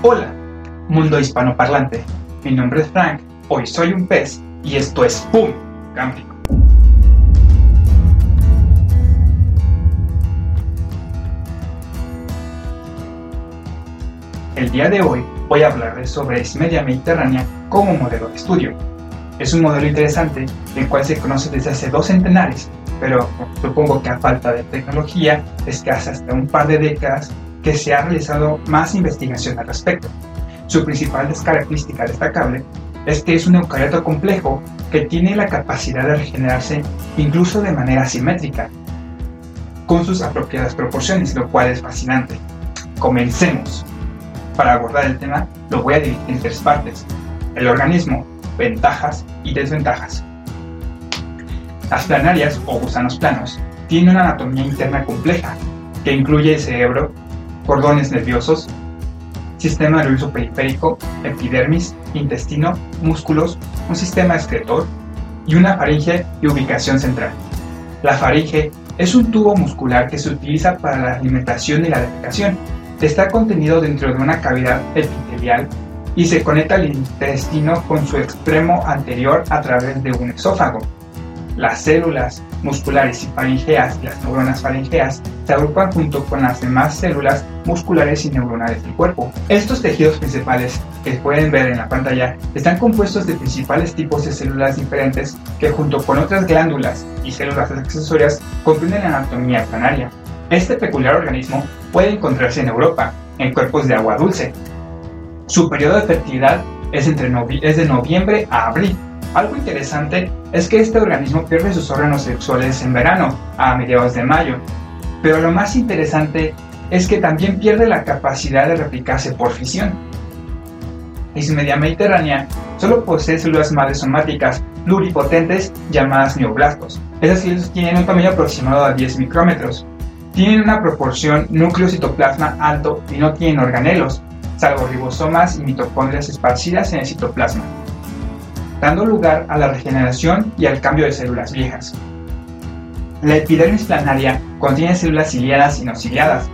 Hola, mundo hispanoparlante. Mi nombre es Frank, hoy soy un pez y esto es ¡Pum! Cámbrico. El día de hoy voy a hablarles sobre Media Mediterránea como modelo de estudio. Es un modelo interesante, el cual se conoce desde hace dos centenares, pero supongo que a falta de tecnología es que hace hasta un par de décadas que se ha realizado más investigación al respecto. Su principal característica destacable es que es un eucarioto complejo que tiene la capacidad de regenerarse incluso de manera simétrica, con sus apropiadas proporciones, lo cual es fascinante. Comencemos. Para abordar el tema lo voy a dividir en tres partes. El organismo, ventajas y desventajas. Las planarias o gusanos planos tienen una anatomía interna compleja que incluye el cerebro, cordones nerviosos, sistema nervioso periférico, epidermis, intestino, músculos, un sistema excretor y una faringe y ubicación central. La faringe es un tubo muscular que se utiliza para la alimentación y la defecación Está contenido dentro de una cavidad epitelial y se conecta al intestino con su extremo anterior a través de un esófago. Las células musculares y faringeas, las neuronas faringeas, se agrupan junto con las demás células musculares y neuronales del cuerpo. Estos tejidos principales que pueden ver en la pantalla están compuestos de principales tipos de células diferentes que junto con otras glándulas y células accesorias comprenden la anatomía planaria. Este peculiar organismo puede encontrarse en Europa, en cuerpos de agua dulce. Su periodo de fertilidad es, entre es de noviembre a abril. Algo interesante es que este organismo pierde sus órganos sexuales en verano, a mediados de mayo. Pero lo más interesante es que también pierde la capacidad de replicarse por fisión. media mediterránea solo posee células madres somáticas pluripotentes llamadas neoblastos. Esas células tienen un tamaño aproximado a 10 micrómetros tienen una proporción núcleo-citoplasma alto y no tienen organelos, salvo ribosomas y mitocondrias esparcidas en el citoplasma, dando lugar a la regeneración y al cambio de células viejas. La epidermis planaria contiene células ciliadas y no ciliadas,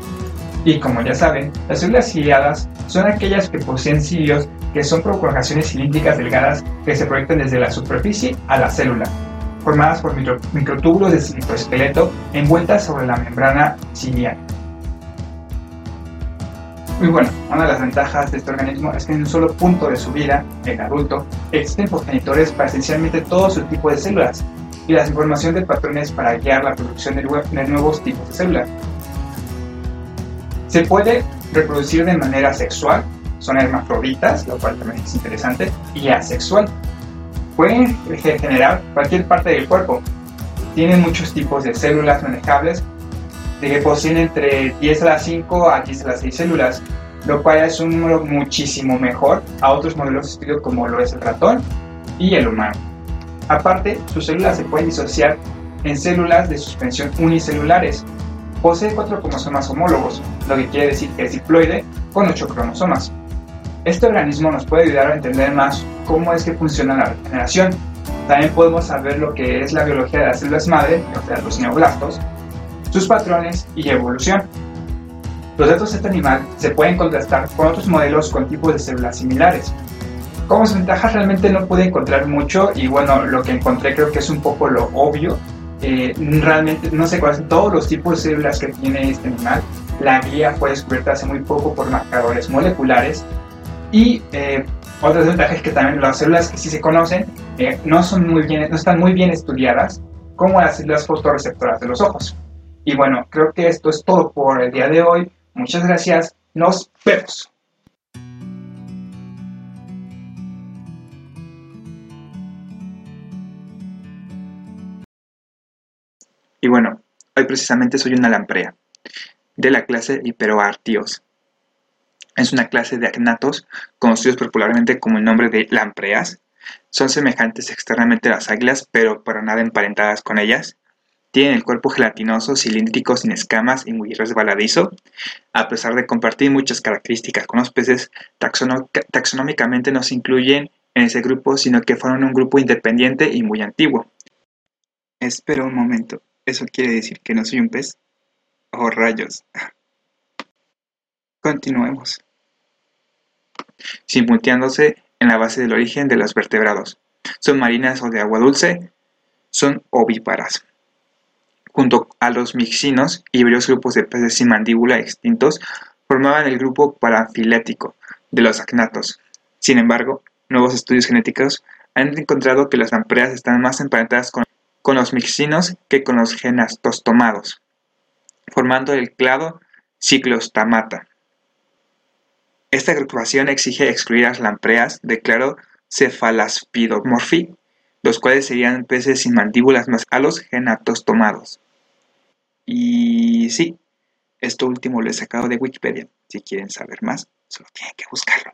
y como ya saben, las células ciliadas son aquellas que poseen cilios que son prolongaciones cilíndricas delgadas que se proyectan desde la superficie a la célula formadas por microtúbulos de citoesqueleto envueltas sobre la membrana ciliar. Muy bueno, una de las ventajas de este organismo es que en un solo punto de su vida, el adulto, existen progenitores para esencialmente todo su tipo de células y la información de patrones para guiar la producción de nuevos tipos de células. Se puede reproducir de manera sexual, son hermafroditas, lo cual también es interesante, y asexual, pueden generar cualquier parte del cuerpo. Tienen muchos tipos de células manejables que poseen entre 10 a las 5 a 10 a las 6 células, lo cual es un número muchísimo mejor a otros modelos de estudio como lo es el ratón y el humano. Aparte, sus células se pueden disociar en células de suspensión unicelulares. Posee cuatro cromosomas homólogos, lo que quiere decir que es diploide con 8 cromosomas. Este organismo nos puede ayudar a entender más cómo es que funciona la regeneración. También podemos saber lo que es la biología de las células madre, o sea, los neoblastos, sus patrones y evolución. Los datos de este animal se pueden contrastar con otros modelos con tipos de células similares. Como ventajas realmente no pude encontrar mucho y bueno, lo que encontré creo que es un poco lo obvio. Eh, realmente no sé cuáles todos los tipos de células que tiene este animal. La guía fue descubierta hace muy poco por marcadores moleculares y eh, otras ventajas es que también las células que sí se conocen eh, no, son muy bien, no están muy bien estudiadas como las células fotorreceptoras de los ojos. Y bueno, creo que esto es todo por el día de hoy. Muchas gracias. Nos vemos. Y bueno, hoy precisamente soy una lamprea de la clase Hiperoartios. Es una clase de agnatos, conocidos popularmente como el nombre de lampreas. Son semejantes externamente a las águilas, pero para nada emparentadas con ellas. Tienen el cuerpo gelatinoso, cilíndrico, sin escamas y muy resbaladizo. A pesar de compartir muchas características con los peces, taxonómicamente no se incluyen en ese grupo, sino que forman un grupo independiente y muy antiguo. Espera un momento, ¿eso quiere decir que no soy un pez? Oh rayos. Continuemos. simultándose en la base del origen de los vertebrados. Son marinas o de agua dulce, son ovíparas. Junto a los mixinos y varios grupos de peces sin mandíbula extintos, formaban el grupo parafilético de los acnatos. Sin embargo, nuevos estudios genéticos han encontrado que las lampreas están más emparentadas con, los mixinos que con los genastostomados, formando el clado ciclostamata. Esta agrupación exige excluir las lampreas de claro cephalaspidomorphi, los cuales serían peces sin mandíbulas más a los genatostomados. Y sí, esto último lo he sacado de Wikipedia. Si quieren saber más, solo tienen que buscarlo.